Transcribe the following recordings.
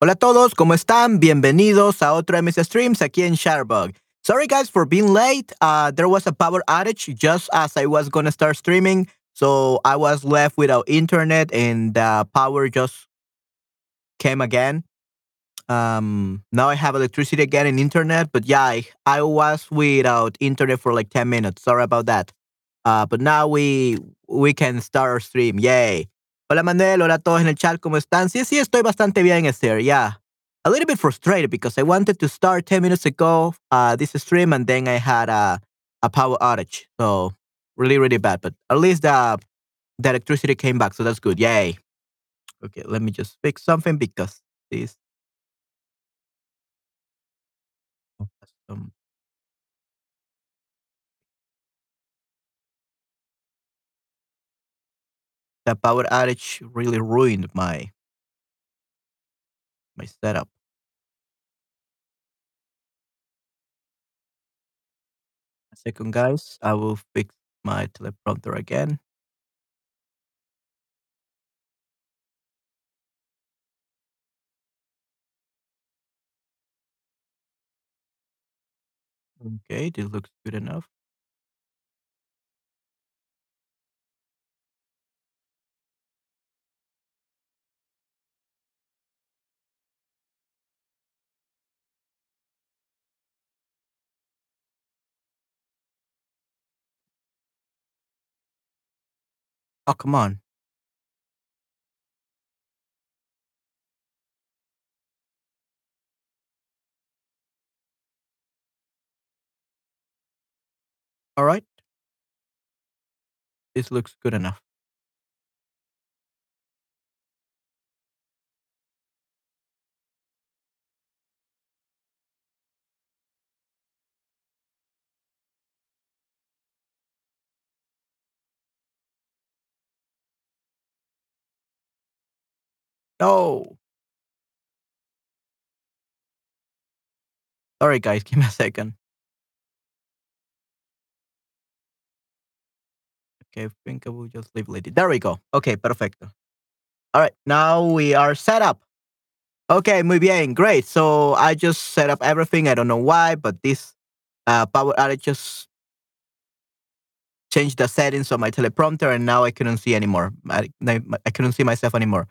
Hola a todos, ¿cómo están? Bienvenidos a otro MS Streams aquí en Sharbug. Sorry guys for being late. Uh, there was a power outage just as I was gonna start streaming, so I was left without internet and the power just came again. Um, now I have electricity again and internet, but yeah, I, I was without internet for like 10 minutes. Sorry about that. Uh, but now we we can start our stream. Yay. Hola Manuel, hola a todos en el chat, ¿cómo están? Sí, sí, estoy bastante bien, Esther, yeah. A little bit frustrated because I wanted to start 10 minutes ago uh, this stream and then I had a, a power outage. So really, really bad. But at least the, the electricity came back, so that's good. Yay. Okay, let me just fix something because this. Um, the power outage really ruined my my setup. A second, guys. I will fix my teleprompter again. Okay, this looks good enough. Oh, come on. All right. This looks good enough. No. Sorry, guys. Give me a second. Okay, I think I will just leave lady. There we go. Okay, perfecto. All right, now we are set up. Okay, muy bien, great. So I just set up everything. I don't know why, but this uh, power outage just changed the settings on my teleprompter, and now I couldn't see anymore. I, I, I couldn't see myself anymore.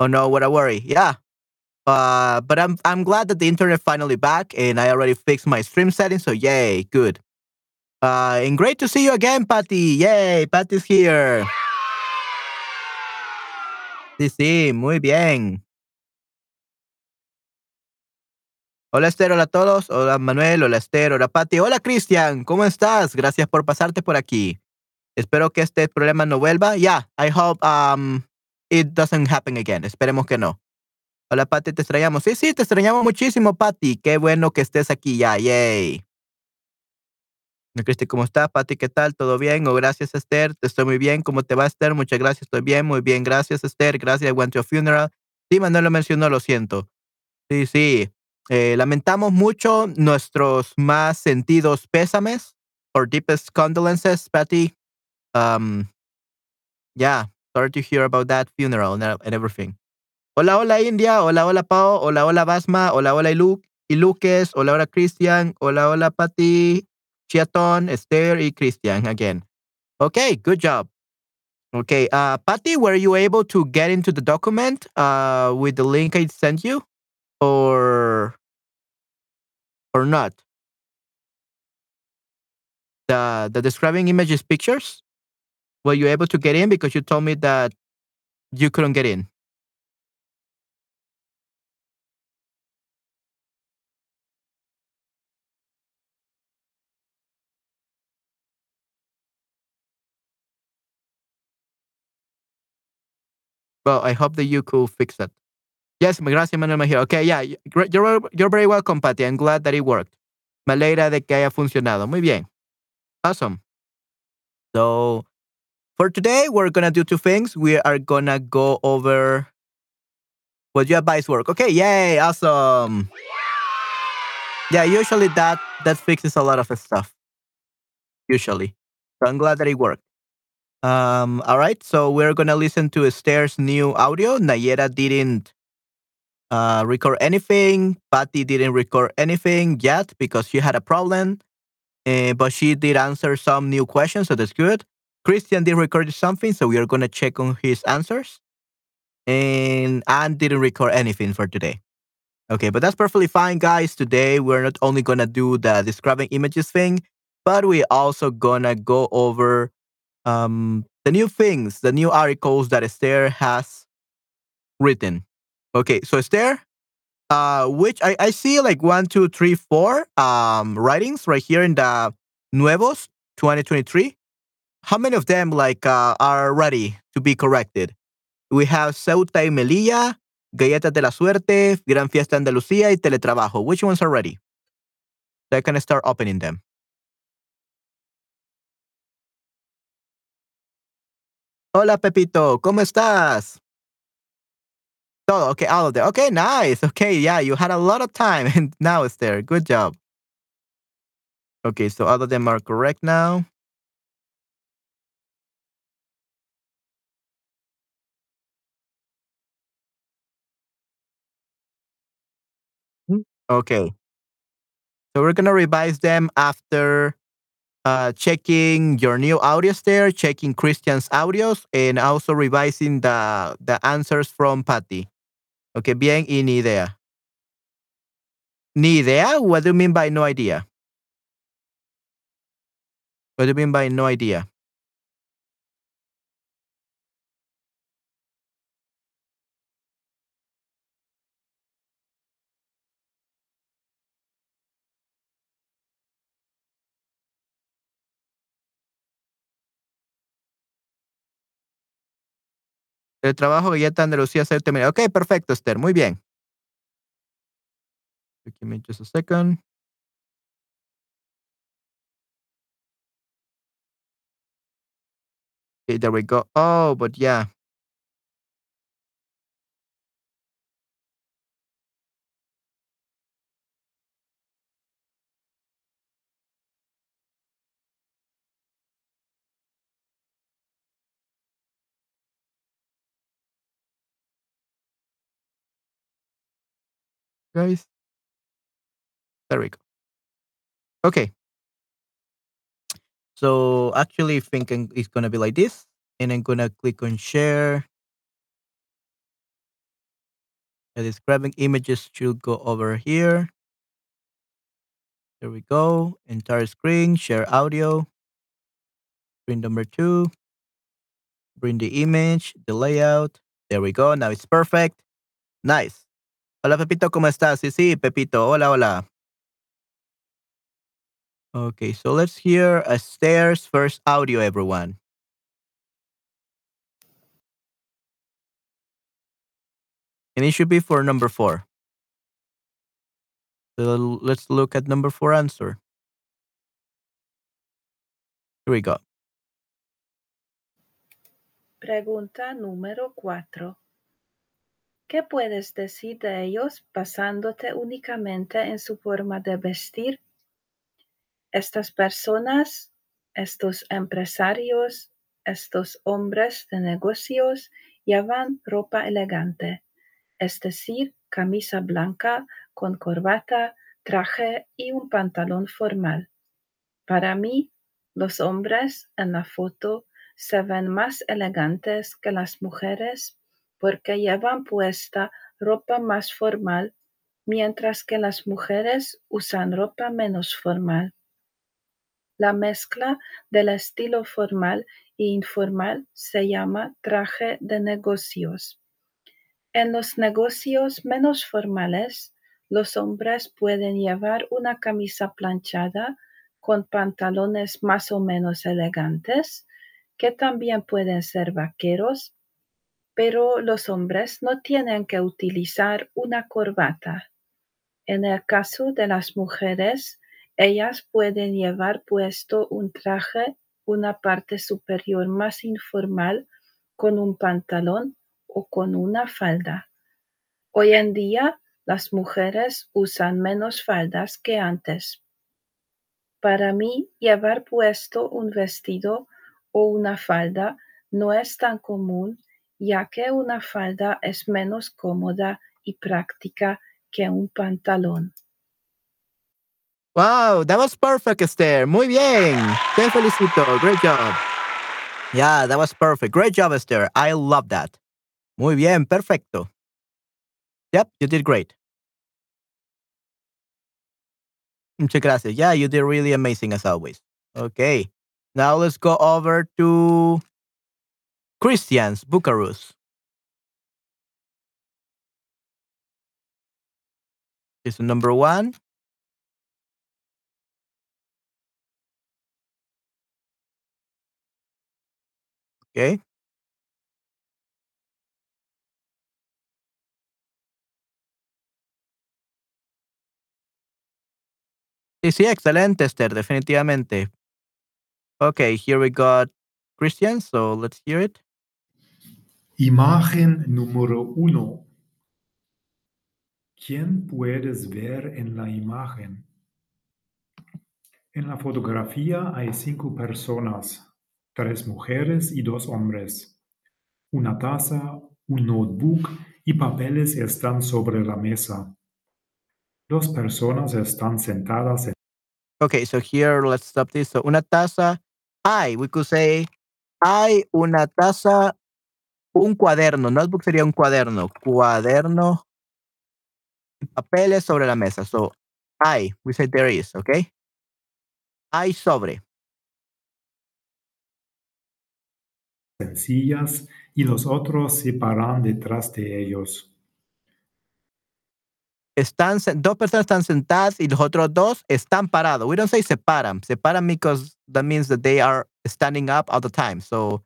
Oh no, what a worry. Yeah. Uh, but I'm I'm glad that the internet finally back, and I already fixed my stream settings. So yay, good. Uh, and great to see you again, Patty. Yay, Patty's here. Sí, sí, muy bien. Hola Esther, hola a todos. Hola Manuel, hola Esther, hola Patty. Hola Cristian, ¿cómo estás? Gracias por pasarte por aquí. Espero que este problema no vuelva. Yeah, I hope um, it doesn't happen again. Esperemos que no. Hola Patty, te extrañamos. Sí, sí, te extrañamos muchísimo, Patty. Qué bueno que estés aquí ya. Yay. Cristi, ¿cómo estás? Pati, ¿qué tal? ¿Todo bien? O gracias, Esther. Estoy muy bien. ¿Cómo te va, Esther? Muchas gracias. Estoy bien, muy bien. Gracias, Esther. Gracias. I went to a funeral. Sí, Manuel lo mencionó, lo siento. Sí, sí. Eh, lamentamos mucho nuestros más sentidos pésames. Our deepest condolences, Patty. Um, yeah, sorry to hear about that funeral and, and everything. Hola, hola, India. Hola, hola, Pao. Hola, hola, Basma. Hola, hola, Iluk. Iluques. Hola, hola, Christian. Hola, hola, Patty. Chiaton, Esther, y Christian again. Okay, good job. Okay, uh, Patty, were you able to get into the document uh, with the link I sent you, or or not? The the describing images pictures. Were you able to get in because you told me that you couldn't get in? Well, I hope that you could fix that. Yes, gracias, Manuel Mejía. Okay, yeah, you're, you're very welcome, Patty. I'm glad that it worked. Me alegra de que haya funcionado. Muy bien. Awesome. So, for today, we're to do two things. We are to go over what your advice work. Okay, yay, awesome. Yeah, usually that that fixes a lot of stuff. Usually. So I'm glad that it worked. Um, all right, so we're gonna listen to Esther's new audio. Nayera didn't uh, record anything. Patty didn't record anything yet because she had a problem, uh, but she did answer some new questions, so that's good. Christian did record something, so we are going to check on his answers. And Anne didn't record anything for today. Okay, but that's perfectly fine, guys. Today, we're not only going to do the describing images thing, but we're also going to go over um, the new things, the new articles that Esther has written. Okay, so Esther, uh, which I, I see like one, two, three, four um, writings right here in the Nuevos 2023. How many of them like uh, are ready to be corrected? We have Ceuta y Melilla, Galletas de la Suerte, Gran Fiesta Andalucía y Teletrabajo. Which ones are ready? So I can start opening them. Hola, Pepito. ¿Cómo estás? Todo. Okay, all of them. Okay, nice. Okay, yeah, you had a lot of time and now it's there. Good job. Okay, so all of them are correct now. Okay. So we're gonna revise them after uh, checking your new audios there, checking Christian's audios, and also revising the the answers from Patty. Okay, bien y ni idea. Ni idea? What do you mean by no idea? What do you mean by no idea? El trabajo está Andalucía se terminado. Ok, perfecto, Esther. Muy bien. Give me just a second. Okay, there we go. Oh, but yeah. Guys. There we go. Okay. So actually thinking it's gonna be like this. And I'm gonna click on share. The describing images should go over here. There we go. Entire screen, share audio. Screen number two. Bring the image, the layout. There we go. Now it's perfect. Nice. Hola Pepito, ¿cómo estás? Sí, sí, Pepito. Hola, hola. Okay, so let's hear Esther's first audio, everyone. And it should be for number four. So let's look at number four answer. Here we go. Pregunta número cuatro. ¿Qué puedes decir de ellos basándote únicamente en su forma de vestir? Estas personas, estos empresarios, estos hombres de negocios llevan ropa elegante, es decir, camisa blanca con corbata, traje y un pantalón formal. Para mí, los hombres en la foto se ven más elegantes que las mujeres porque llevan puesta ropa más formal, mientras que las mujeres usan ropa menos formal. La mezcla del estilo formal e informal se llama traje de negocios. En los negocios menos formales, los hombres pueden llevar una camisa planchada con pantalones más o menos elegantes, que también pueden ser vaqueros, pero los hombres no tienen que utilizar una corbata. En el caso de las mujeres, ellas pueden llevar puesto un traje, una parte superior más informal, con un pantalón o con una falda. Hoy en día, las mujeres usan menos faldas que antes. Para mí, llevar puesto un vestido o una falda no es tan común, ya que una falda es menos cómoda y práctica que un pantalón. Wow, that was perfect, Esther. Muy bien. Te felicito. Great job. Yeah, that was perfect. Great job, Esther. I love that. Muy bien, perfecto. Yep, you did great. Muchas gracias. Yeah, you did really amazing as always. Okay. Now let's go over to Christians Bucharest. Is number one. Okay. Sí, sí, excelente, Esther, definitivamente. Okay, here we got Christian, so let's hear it. Imagen número uno. ¿Quién puedes ver en la imagen? En la fotografía hay cinco personas, tres mujeres y dos hombres. Una taza, un notebook y papeles están sobre la mesa. Dos personas están sentadas en Okay, so here let's stop this. So una taza, hay, we could say, hay una taza, un cuaderno. Notebook sería un cuaderno. Cuaderno, papeles sobre la mesa. So hay, we say there is, okay? Hay sobre. sillas y los otros se paran detrás de ellos. Están, se- dos personas están sentadas y los otros dos están parados. We don't say separan. Separan because that means that they are standing up all the time. So,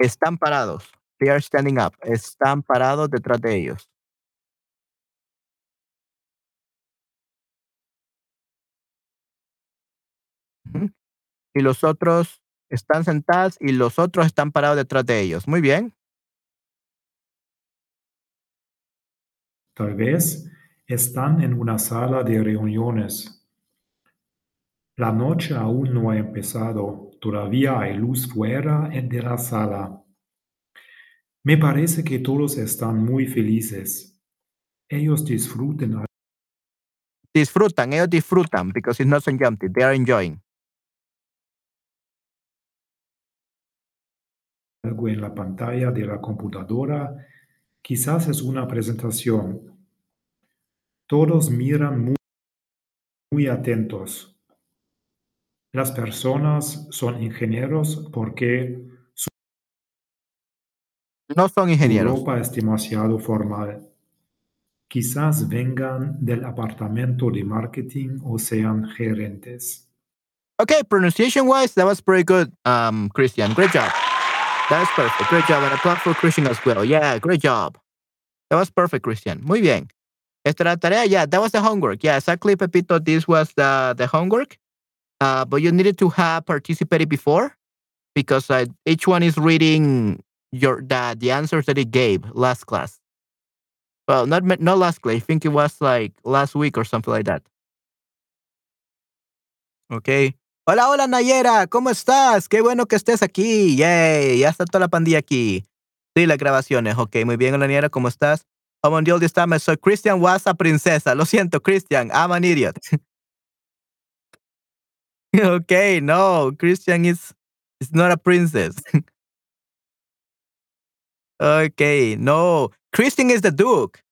están parados. They are standing up. Están parados detrás de ellos. Y los otros están sentados y los otros están parados detrás de ellos. Muy bien. Tal vez están en una sala de reuniones. La noche aún no ha empezado, todavía hay luz fuera de la sala. Me parece que todos están muy felices. Ellos disfruten Disfrutan. Ellos disfrutan because it's not so empty. They are enjoying. algo en la pantalla de la computadora. Quizás es una presentación. Todos miran muy, muy atentos. Las personas son ingenieros porque No son ingenieros. ropa es demasiado formal. Quizás vengan del apartamento de marketing o sean gerentes. Okay, pronunciation wise, that was pretty good, um, Christian. Great job. That was perfect. Great job. And applause for Christian as well. Yeah, great job. That was perfect, Christian. Muy bien. Esta era la tarea. Yeah, that was the homework. Yeah, exactly, Pepito. This was the, the homework. Uh, but you needed to have participated before because uh, each one is reading your the, the answers that it gave last class. Well, not not last class. I think it was like last week or something like that. Okay. Hola, hola Nayera, ¿cómo estás? Qué bueno que estés aquí. Yay, ya está toda la pandilla aquí. Sí, las grabaciones. Ok, muy bien, hola Nayera, ¿cómo estás? Oh, mon Dios, this time soy Christian was a princesa. Lo siento, Christian, I'm an idiot. okay, no, Christian is, is not a princess. okay, no, Christian is the Duke.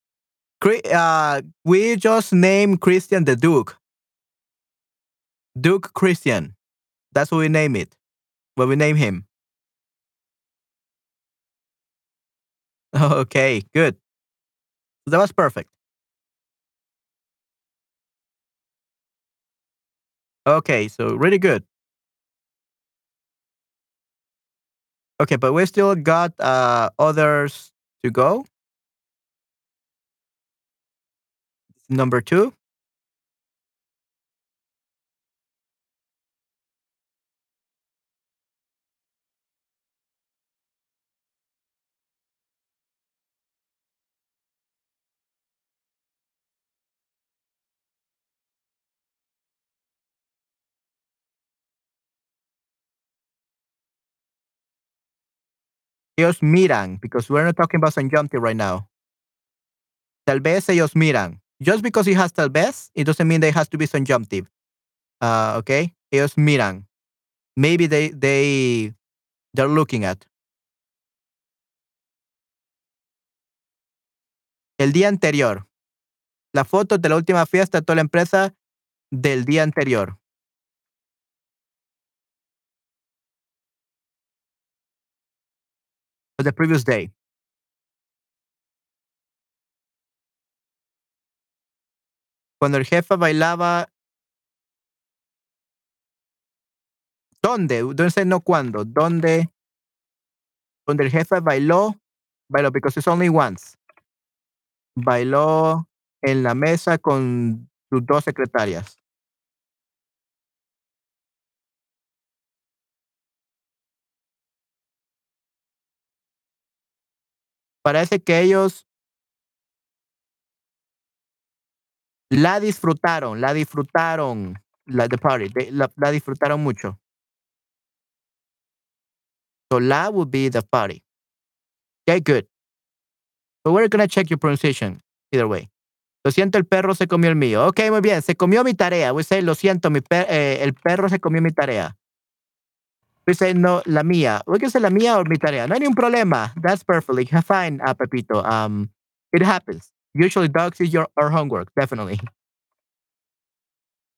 Uh, we just name Christian the Duke. Duke Christian. That's what we name it. What we name him. Okay, good. That was perfect. Okay, so really good. Okay, but we still got uh others to go. Number two. Ellos miran, because we're not talking about San right now. Tal vez ellos miran. Just because he has tal vez, it doesn't mean there has to be subjunctive. Uh, okay? Ellos miran. Maybe they, they, they're looking at. El día anterior. La foto de la última fiesta de toda la empresa del día anterior. The previous day. Cuando el jefe bailaba. ¿Dónde? ¿Dónde no cuándo? ¿Dónde? Donde el jefe bailó. Bailó, because it's only once. Bailó en la mesa con sus dos secretarias. Parece que ellos la disfrutaron, la disfrutaron, la the party, la, disfrutaron mucho. So la would be the party. Okay, good. So we're gonna check your pronunciation either way. Lo siento, el perro se comió el mío. Ok, muy bien. Se comió mi tarea. We say, lo siento, mi eh, el perro se comió mi tarea. We say, no, la mía. We can say la mía o mi tarea. No hay ningún problema. That's perfectly fine, uh, Pepito. Um, it happens. Usually dogs eat your our homework, definitely.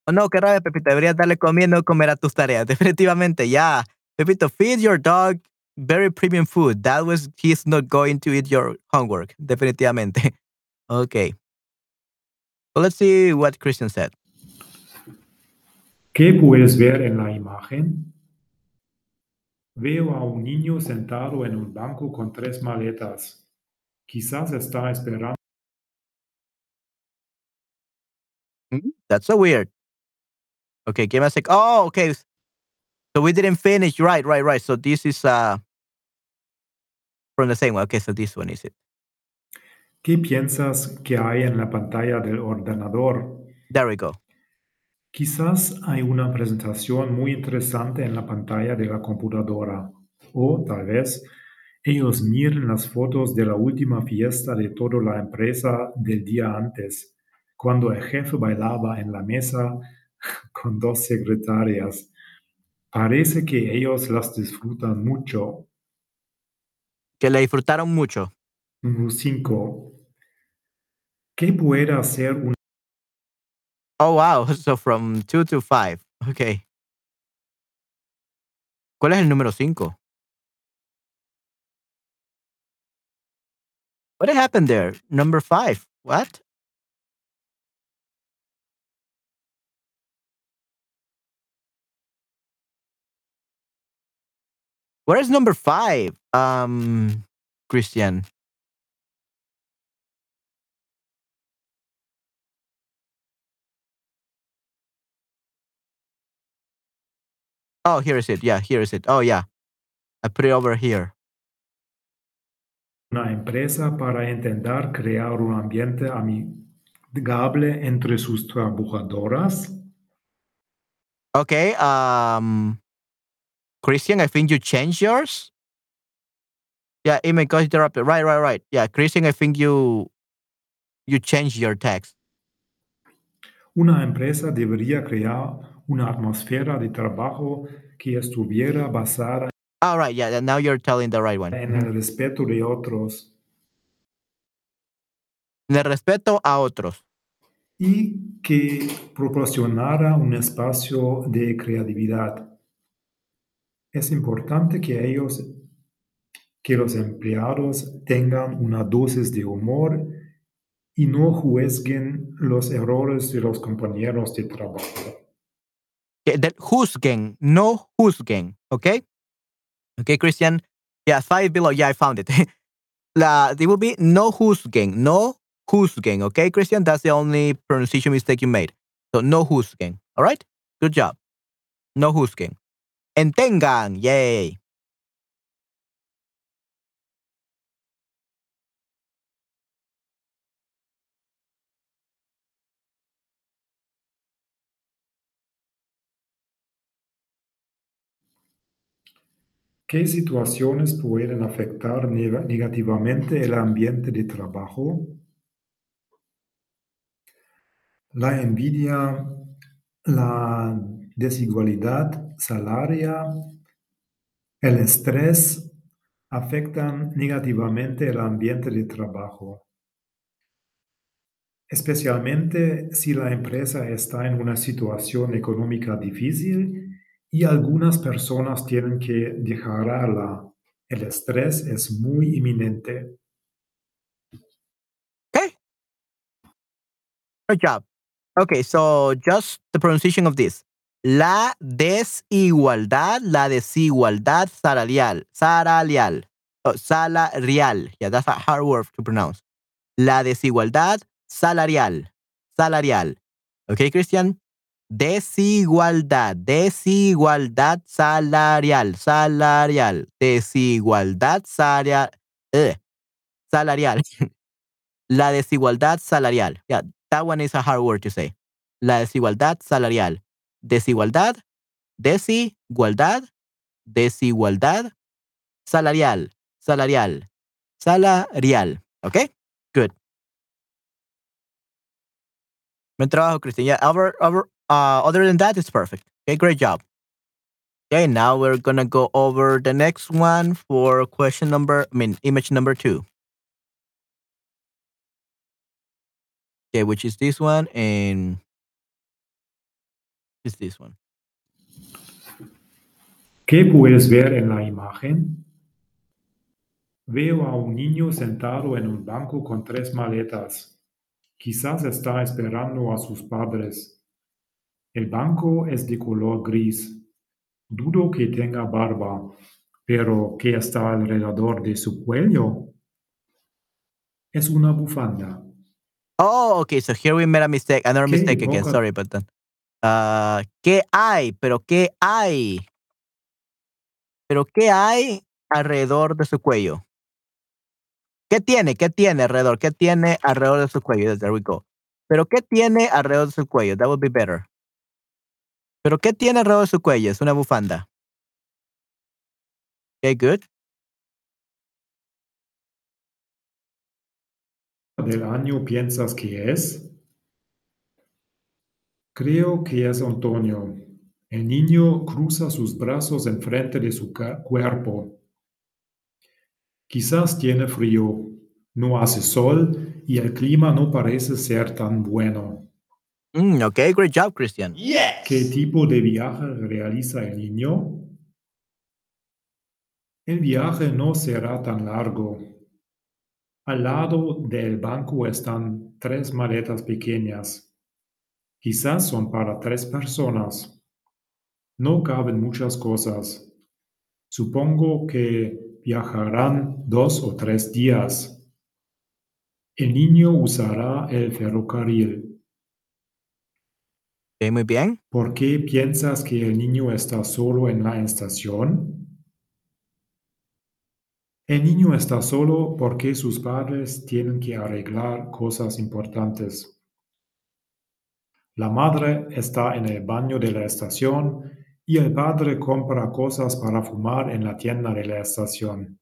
Oh, no, qué rabia, Pepito. Deberías darle comiendo comer a tus tareas. Definitivamente, ya. Pepito, feed your dog very premium food. That was, he's not going to eat your homework. Definitivamente. Okay. Well, let's see what Christian said. ¿Qué puedes ver en la imagen? Veo a un niño sentado en un banco con tres maletas. Quizás está esperando. Mm, that's so weird. Okay, give me a sec. Oh, okay. So we didn't finish. Right, right, right. So this is uh from the same one. Okay, so this one is it. ¿Qué piensas que hay en la pantalla del ordenador? There we go. Quizás hay una presentación muy interesante en la pantalla de la computadora. O tal vez ellos miren las fotos de la última fiesta de toda la empresa del día antes, cuando el jefe bailaba en la mesa con dos secretarias. Parece que ellos las disfrutan mucho. Que la disfrutaron mucho. Número 5. ¿Qué puede hacer un Oh, wow. So from 2 to 5. Okay. ¿Cuál es el número 5? What happened there? Number 5. What? Where is number 5? Um, Christian. Oh, here is it. Yeah, here is it. Oh, yeah. I put it over here. Una empresa para intentar crear un ambiente amigable entre sus trabajadoras. Okay. Um, Christian, I think you changed yours. Yeah, email got interrupted. Right, right, right. Yeah, Christian, I think you you changed your text. Una empresa debería crear una atmósfera de trabajo que estuviera basada All right, yeah, now you're telling the right one. en el respeto de otros En el respeto a otros. y que proporcionara un espacio de creatividad. Es importante que ellos, que los empleados tengan una dosis de humor y no juzguen los errores de los compañeros de trabajo. That juzguen, no juzguen, okay? Okay, Christian. Yeah, five below. Yeah, I found it. La, it will be no juzguen, no juzguen, okay, Christian? That's the only pronunciation mistake you made. So no juzguen, all right? Good job. No juzguen. Entengan, yay. ¿Qué situaciones pueden afectar negativamente el ambiente de trabajo? La envidia, la desigualdad salaria, el estrés afectan negativamente el ambiente de trabajo, especialmente si la empresa está en una situación económica difícil y algunas personas tienen que dejarla. El estrés es muy inminente. Okay. Good job. Okay, so just the pronunciation of this. La desigualdad, la desigualdad salarial, salarial, salarial. Yeah, that's a hard word to pronounce. La desigualdad salarial, salarial. Okay, Christian? Desigualdad, desigualdad salarial, salarial, desigualdad salarial, eh, salarial. La desigualdad salarial. Yeah, that one is a hard word to say. La desigualdad salarial. Desigualdad, desigualdad, desigualdad salarial, salarial, salarial. Okay? Good. Buen trabajo, Christian. Yeah, over, over, uh, other than that, it's perfect. Okay, great job. Okay, now we're gonna go over the next one for question number, I mean, image number two. Okay, which is this one and is this one. ¿Qué puedes ver en la imagen? Veo a un niño sentado en un banco con tres maletas. Quizás está esperando a sus padres. El banco es de color gris. Dudo que tenga barba, pero ¿qué está alrededor de su cuello? Es una bufanda. Oh, okay. So here we made a mistake. Another mistake again. Sorry, but then. Uh, ¿Qué hay? Pero ¿qué hay? Pero ¿qué hay alrededor de su cuello? ¿Qué tiene? ¿Qué tiene alrededor? ¿Qué tiene alrededor de su cuello? There we go. Pero ¿qué tiene alrededor de su cuello? That would be better. Pero ¿qué tiene alrededor de su cuello? Es una bufanda. Okay, good. del año piensas que es? Creo que es otoño. El niño cruza sus brazos enfrente de su cuerpo. Quizás tiene frío, no hace sol y el clima no parece ser tan bueno. Mm, okay, great job, Christian. ¿Qué tipo de viaje realiza el niño? El viaje no será tan largo. Al lado del banco están tres maletas pequeñas. Quizás son para tres personas. No caben muchas cosas. Supongo que viajarán dos o tres días. El niño usará el ferrocarril. Okay, muy bien. ¿Por qué piensas que el niño está solo en la estación? El niño está solo porque sus padres tienen que arreglar cosas importantes. La madre está en el baño de la estación y el padre compra cosas para fumar en la tienda de la estación.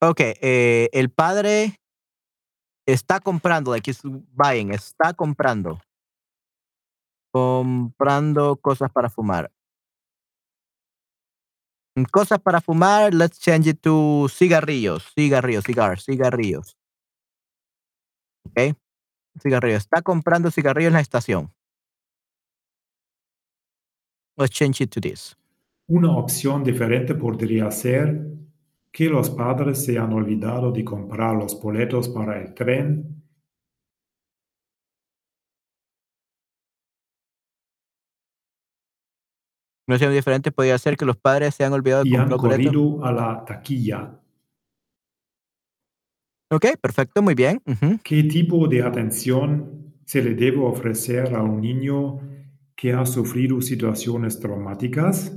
Okay, eh, el padre está comprando, like he's buying, está comprando. Comprando cosas para fumar. Mm, Cosas para fumar, let's change it to cigarrillos, cigarrillos, cigars, cigarrillos. Okay, cigarrillos. Está comprando cigarrillos en la estación. Let's change it to this. Una opción diferente podría ser que los padres se han olvidado de comprar los boletos para el tren Una opción diferente podría ser que los padres se han olvidado de y han comprar corrido a la taquilla. Ok, perfecto, muy bien. ujú. ¿Qué tipo de atención se le debe ofrecer a un niño que ha sufrido situaciones traumáticas?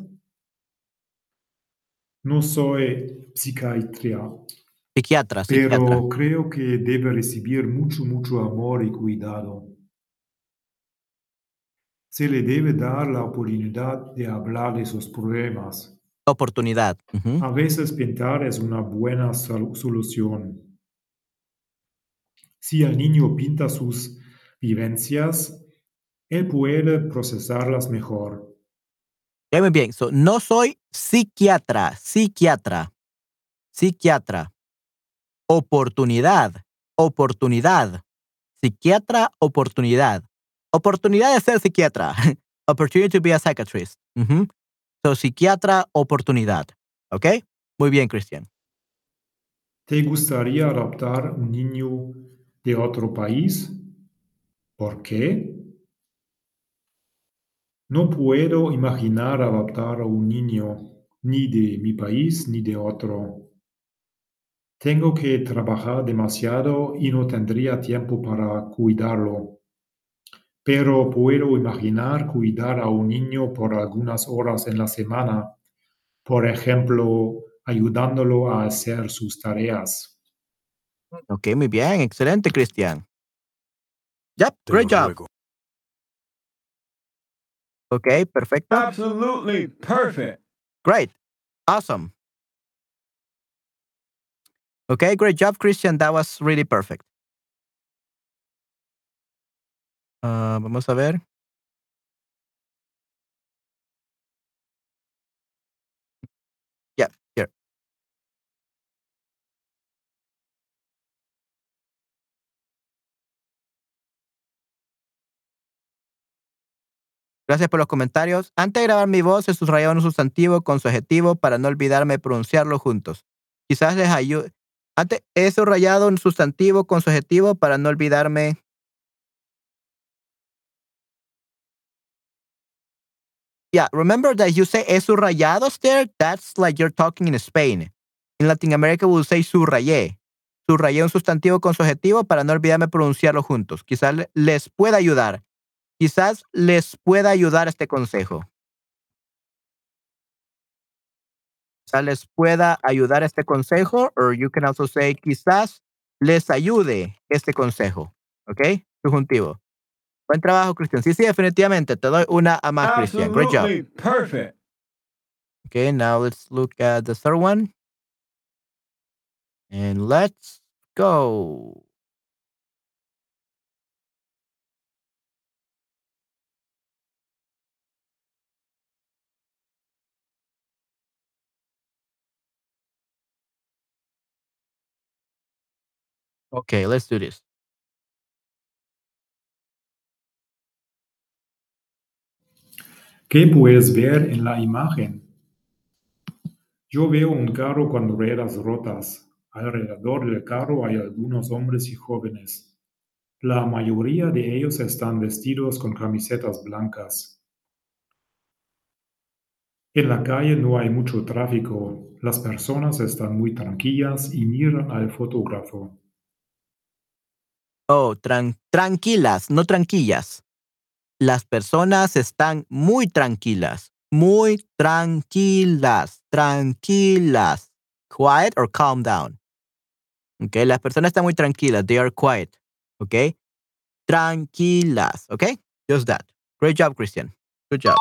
No soy psiquiatra, Psiquiatra, psiquiatra. pero creo que debe recibir mucho, mucho amor y cuidado. Se le debe dar la oportunidad de hablar de sus problemas. Oportunidad. ujú. A veces pintar es una buena sol- solución. Si el niño pinta sus vivencias, él puede procesarlas mejor. muy bien. So, no soy psiquiatra, psiquiatra, psiquiatra. Oportunidad, oportunidad. Psiquiatra, oportunidad. Oportunidad de ser psiquiatra. Opportunity to be a psychiatrist. So, psiquiatra, oportunidad. ¿Ok? Muy bien, Cristian. ¿Te gustaría adoptar un niño de otro país? ¿Por qué? No puedo imaginar adoptar a un niño ni de mi país ni de otro. Tengo que trabajar demasiado y no tendría tiempo para cuidarlo. Pero puedo imaginar cuidar a un niño por algunas horas en la semana, por ejemplo, ayudándolo a hacer sus tareas. Ok, muy bien, excelente, Cristian. Yep, great job. Okay, perfecto. Absolutely perfect. Great. Awesome. Okay, great job, Christian. That was really perfect. Uh, vamos a ver. Yeah, here. Gracias por los comentarios. Antes de grabar mi voz, he subrayado un sustantivo con su adjetivo para no olvidarme pronunciarlo juntos. Quizás les ayude. Antes he subrayado un sustantivo con su adjetivo para no olvidarme. Yeah, remember that you say he subrayados there? That's like you're talking in Spain. In Latin America, we'll say subrayé. Subrayé un sustantivo con su adjetivo para no olvidarme pronunciarlo juntos. Quizás les pueda ayudar. Quizás les pueda ayudar este consejo. Quizás les pueda ayudar este consejo, or you can also say quizás les ayude este consejo. ¿Ok? Subjuntivo. Buen trabajo, Cristian. Sí, sí, definitivamente. Te doy una a más, Cristian. Great job. Perfect. Okay, now let's look at the third one. And let's go. Okay, let's do this. ¿Qué puedes ver en la imagen? Yo veo un carro con ruedas rotas. Alrededor del carro hay algunos hombres y jóvenes. La mayoría de ellos están vestidos con camisetas blancas. En la calle no hay mucho tráfico. Las personas están muy tranquilas y miran al fotógrafo. Oh, tranquilas, no tranquillas. Las personas están muy tranquilas, muy tranquilas, tranquilas. Quiet or calm down. Okay, las personas están muy tranquilas. They are quiet. Okay, tranquilas. Okay, just that. Great job, Christian. Good job.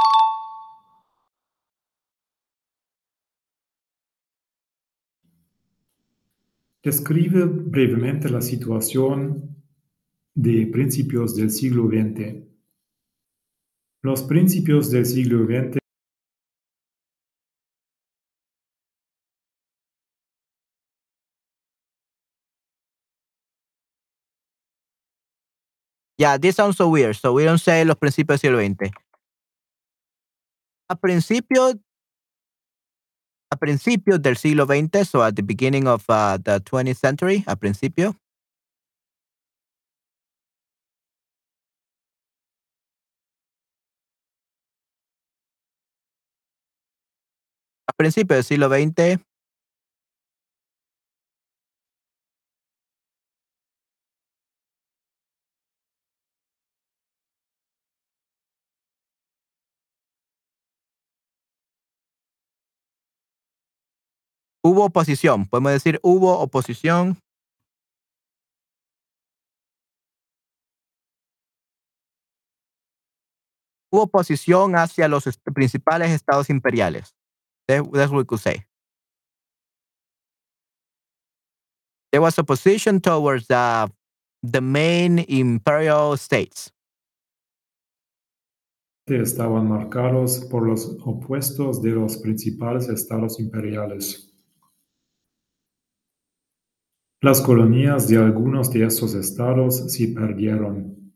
Describe brevemente la situación de principios del siglo XX. Los principios del siglo XX Yeah, this sounds so weird. So we don't say los principios del siglo XX. A principios a principios del siglo XX, so at the beginning of uh, the 20th century, a principio. Principios del siglo XX. Hubo oposición, podemos decir hubo oposición. Hubo oposición hacia los principales estados imperiales. That's what we could say. There was opposition towards the the main imperial states? estaban marcados por los opuestos de los principales estados imperiales. Las colonias de algunos de estos estados se perdieron.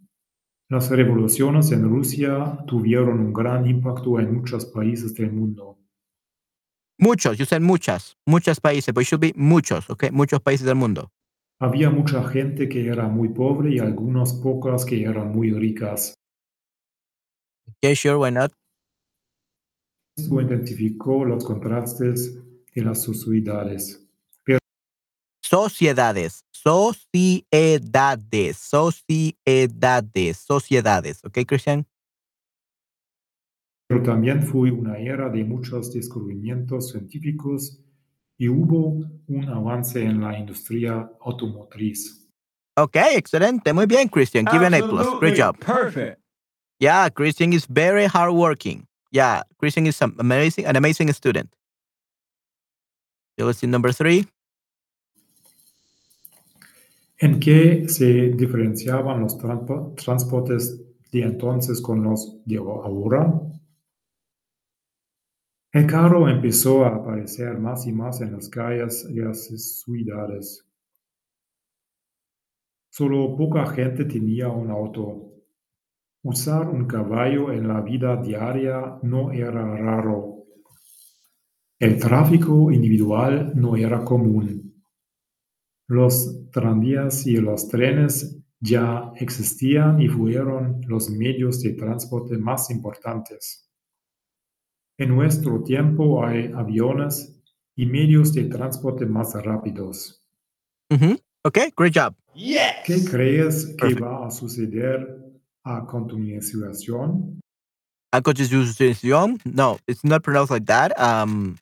Las revoluciones en Rusia tuvieron un gran impacto en muchos países del mundo. Muchos, you said muchas, muchos países, but it should be muchos, okay? Muchos países del mundo. Había mucha gente que era muy pobre y algunas pocas que eran muy ricas. Okay, sure, why not? Esto identificó los contrastes de las sociedades. Sociedades, sociedades, sociedades, sociedades, okay, Christian? Pero también fue una era de muchos descubrimientos científicos y hubo un avance en la industria automotriz. Okay, excelente, muy bien, Christian. Give an A plus. Great job. Perfect. Yeah, Christian is very hardworking. Yeah, Christian is an amazing, an amazing student. You see number three. ¿En qué se diferenciaban los transportes de entonces con los de ahora? El carro empezó a aparecer más y más en las calles de las ciudades. Solo poca gente tenía un auto. Usar un caballo en la vida diaria no era raro. El tráfico individual no era común. Los tranvías y los trenes ya existían y fueron los medios de transporte más importantes. En nuestro tiempo hay aviones y medios de transporte más rápidos. Mhm. Okay, great job. ¿Qué Yes. crees que Perfect. va a suceder a continuación? A continuación. No, it's not pronounced like that. Um,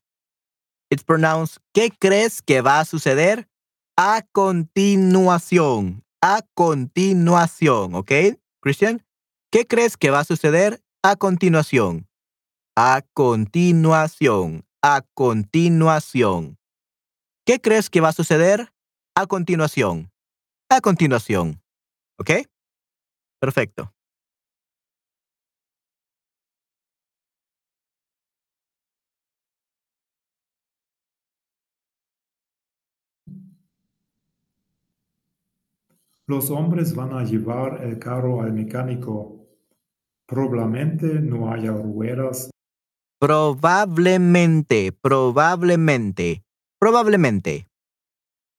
it's pronounced. ¿Qué crees que va a suceder a continuación? A continuación, okay, Christian. ¿Qué crees que va a suceder a continuación? A continuación. A continuación. ¿Qué crees que va a suceder a continuación? A continuación. ¿Ok? Perfecto. Los hombres van a llevar el carro al mecánico. Probablemente no haya ruedas Probablemente, probablemente, probablemente,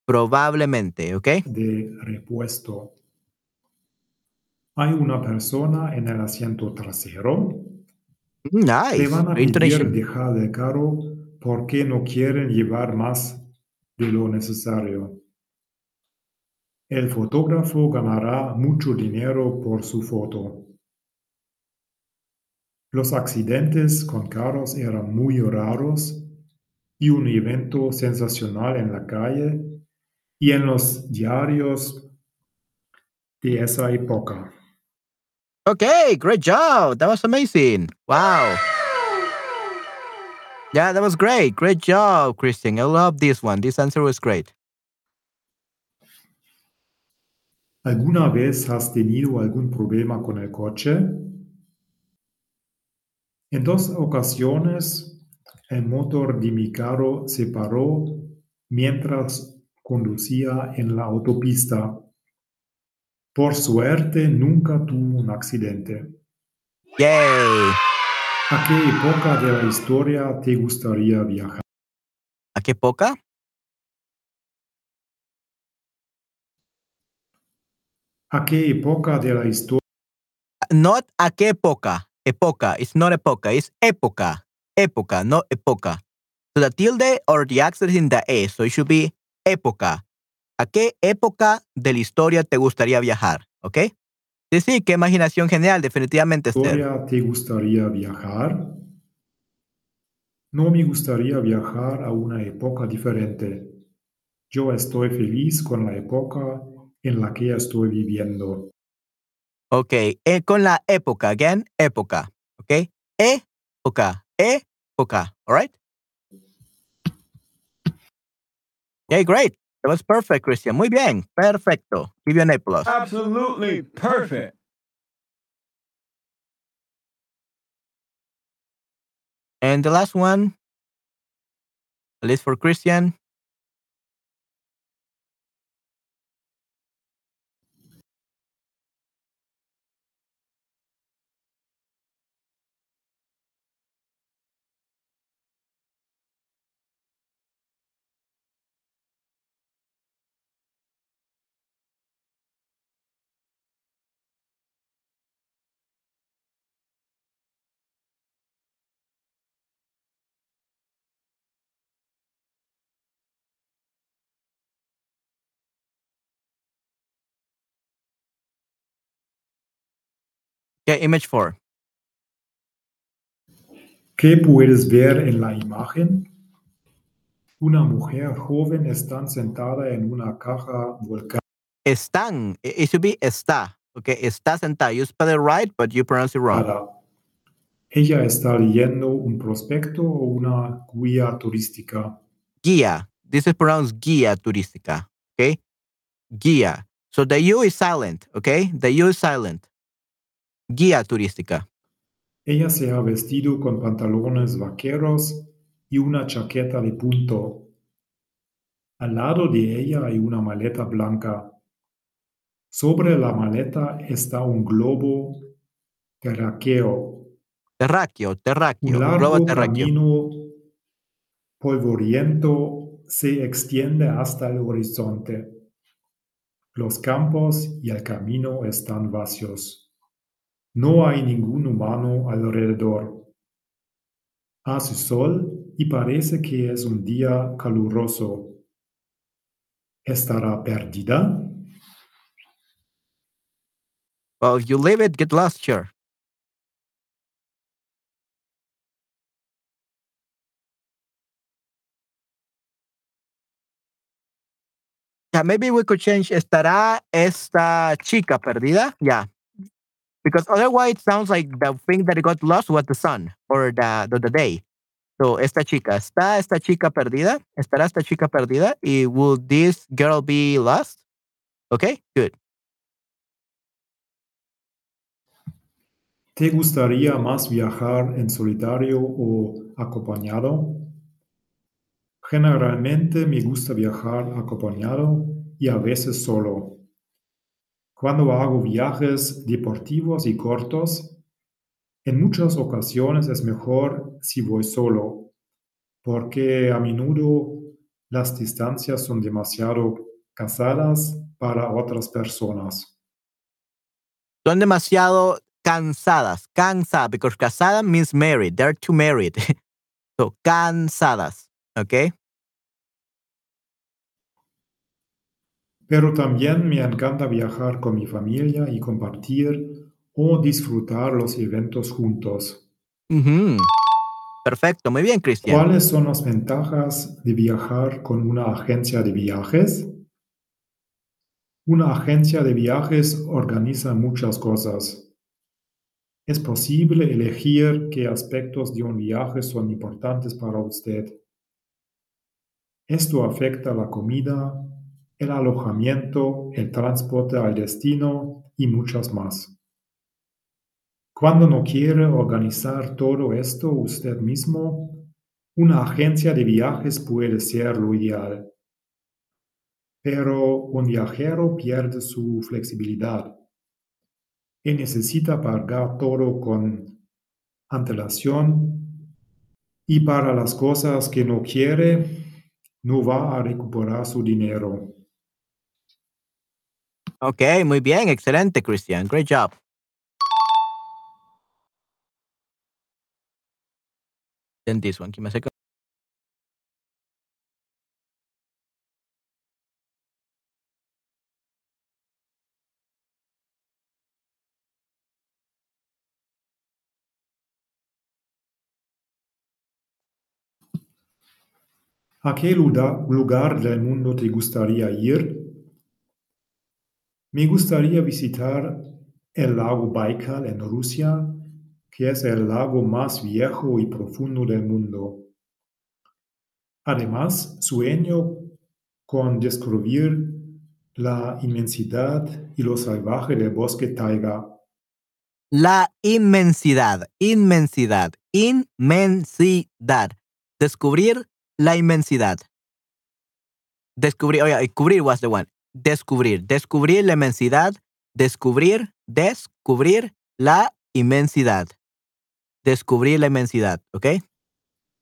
probablemente, ¿ok? de repuesto. Hay una persona en el asiento trasero. Nice. Te van a pedir dejar el carro porque no quieren llevar más de lo necesario. El fotógrafo ganará mucho dinero por su foto. Los accidentes con carros eran muy raros y un evento sensacional en la calle y en los diarios de esa época. Okay, great job. That was amazing. Wow. Yeah, that was great. Great job, Christian. I love this one. This answer was great. ¿Alguna vez has tenido algún problema con el coche? En dos ocasiones el motor de mi carro se paró mientras conducía en la autopista. Por suerte nunca tuve un accidente. Yay. ¿A qué época de la historia te gustaría viajar? ¿A qué poca? ¿A qué época de la historia Not a qué época. Época. It's not época. It's época. Época, not época. So the tilde or the accent is in the E. So it should be época. ¿A qué época de la historia te gustaría viajar? ¿Ok? Sí, sí, qué imaginación genial, definitivamente, Esther. te gustaría viajar? No me gustaría viajar a una época diferente. Yo estoy feliz con la época en la que estoy viviendo. Ok, eh, con la época, again, época. Ok, época, época, alright? Okay, great. That was perfect, Christian. Muy bien. Perfecto. Give you an A plus. Absolutely perfect. And the last one, at least for Christian. Okay, image four. ¿Qué puedes ver en la imagen? Una mujer joven está sentada en una caja volcánica. Están. It should be está. Okay, está sentada. You spell it right, but you pronounce it wrong. Ella está leyendo un prospecto o una guía turística. Guía. This is pronounced guía turística. Okay, guía. So the U is silent. Okay, the U is silent. Guía turística. Ella se ha vestido con pantalones vaqueros y una chaqueta de punto. Al lado de ella hay una maleta blanca. Sobre la maleta está un globo terráqueo. Terráqueo, terráqueo. Un un globo largo terráqueo. camino polvoriento se extiende hasta el horizonte. Los campos y el camino están vacíos. No hay ningún humano alrededor. Hace sol y parece que es un día caluroso. ¿Estará perdida? Well, you leave it, get lost, sure. Yeah, maybe we could change estará esta chica perdida. Yeah. Because otherwise it sounds like the thing that got lost was the sun or the, the, day. So esta chica, ¿está esta chica perdida? ¿Estará esta chica perdida? Y will this girl be lost? Okay, good. ¿Te gustaría más viajar en solitario o acompañado? Generalmente me gusta viajar acompañado y a veces solo. Cuando hago viajes deportivos y cortos, en muchas ocasiones es mejor si voy solo, porque a menudo las distancias son demasiado casadas para otras personas. Son demasiado cansadas. Cansada, because casada means married. They're too married. so cansadas. Okay. Pero también me encanta viajar con mi familia y compartir o disfrutar los eventos juntos. Ujú. Perfecto. Muy bien, Cristian. ¿Cuáles son las ventajas de viajar con una agencia de viajes? Una agencia de viajes organiza muchas cosas. Es posible elegir qué aspectos de un viaje son importantes para usted. Esto afecta la comida, el alojamiento, el transporte al destino y muchas más. Cuando no quiere organizar todo esto usted mismo, una agencia de viajes puede ser lo ideal. Pero un viajero pierde su flexibilidad y necesita pagar todo con antelación y para las cosas que no quiere, no va a recuperar su dinero. Okay, muy bien. Excelente, Cristian. Great job. Then this one. Give me a second. ¿A qué lugar del mundo te gustaría ir? Me gustaría visitar el lago Baikal en Rusia, que es el lago más viejo y profundo del mundo. Además, sueño con descubrir la inmensidad y lo salvaje del bosque taiga. La inmensidad, inmensidad, inmensidad. Descubrir la inmensidad. Descubrir, oye, cubrir was the one. Descubrir, descubrir la inmensidad, descubrir, descubrir la inmensidad. Descubrir la inmensidad, ¿ok?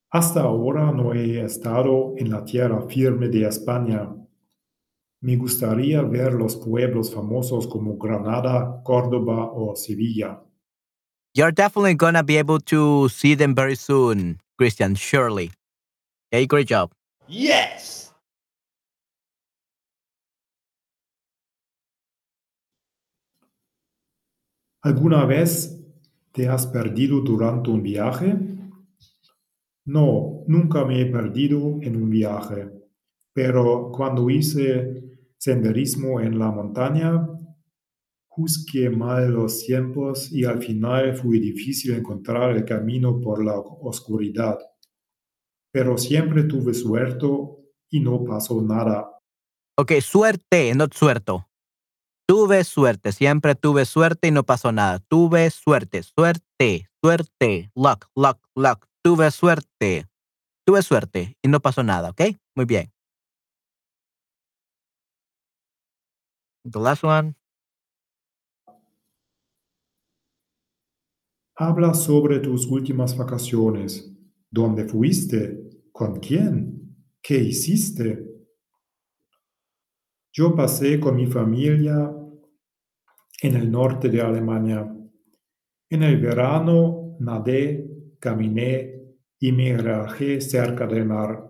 Hasta ahora no he estado en la tierra firme de España. Me gustaría ver los pueblos famosos como Granada, Córdoba o Sevilla. You're definitely gonna be able to see them very soon, Christian, surely. Okay, great job. Yes. ¿Alguna vez te has perdido durante un viaje? No, nunca me he perdido en un viaje, pero cuando hice senderismo en la montaña, juzgué mal los tiempos y al final fue difícil encontrar el camino por la oscuridad. Pero siempre tuve suerte y no pasó nada. Ok, suerte, no suerto. Tuve suerte, siempre tuve suerte y no pasó nada. Tuve suerte, suerte, suerte, luck, luck, luck. Tuve suerte. Tuve suerte y no pasó nada, ¿ok? Muy bien. The last one. Habla sobre tus últimas vacaciones. ¿Dónde fuiste? ¿Con quién? ¿Qué hiciste? Yo pasé con mi familia en el norte de Alemania. En el verano nadé, caminé y me relajé cerca del mar.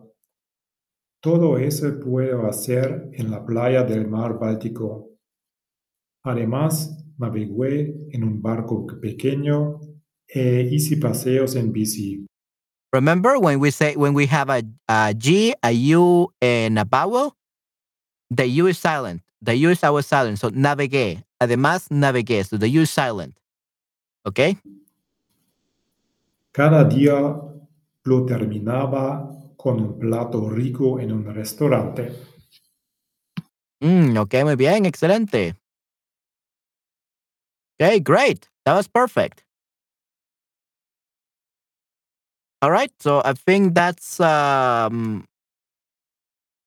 Todo eso puedo hacer en la playa del mar Báltico. Además, navegué en un barco pequeño e hice paseos en bici. Remember when we say when we have a, a G, a U, and a vowel? The U is silent. The U is always silent. So navegué. Además, navegué. So the U is silent. Okay? Cada día lo terminaba con un plato rico en un restaurante. Mm, ok, muy bien. Excelente. Okay, great. That was perfect. All right. So I think that's um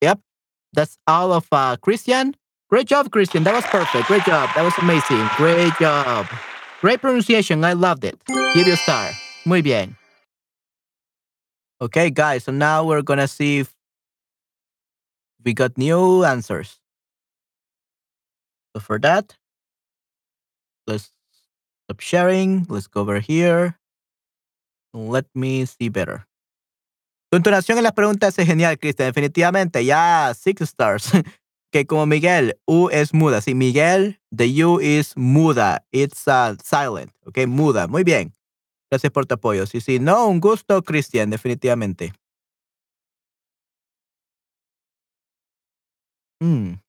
yep. That's all of uh Christian. Great job, Christian. That was perfect. Great job. That was amazing. Great job. Great pronunciation. I loved it. Give you a star. Muy bien. Okay, guys. So now we're gonna see if we got new answers. So for that, let's stop sharing. Let's go over here. Let me see better. Tu en las preguntas es genial, Cristian. Definitivamente. Ya, six stars. que como Miguel, U es muda. Sí, Miguel, the U is muda. It's uh, silent. Ok, muda. Muy bien. Gracias por tu apoyo. Sí, sí. No, un gusto, Cristian. Definitivamente. Mm.